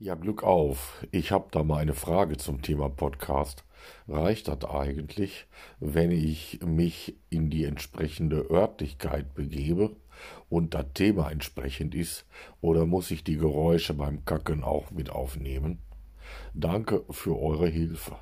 Ja, Glück auf. Ich habe da mal eine Frage zum Thema Podcast. Reicht das eigentlich, wenn ich mich in die entsprechende Örtlichkeit begebe und das Thema entsprechend ist, oder muss ich die Geräusche beim Kacken auch mit aufnehmen? Danke für eure Hilfe.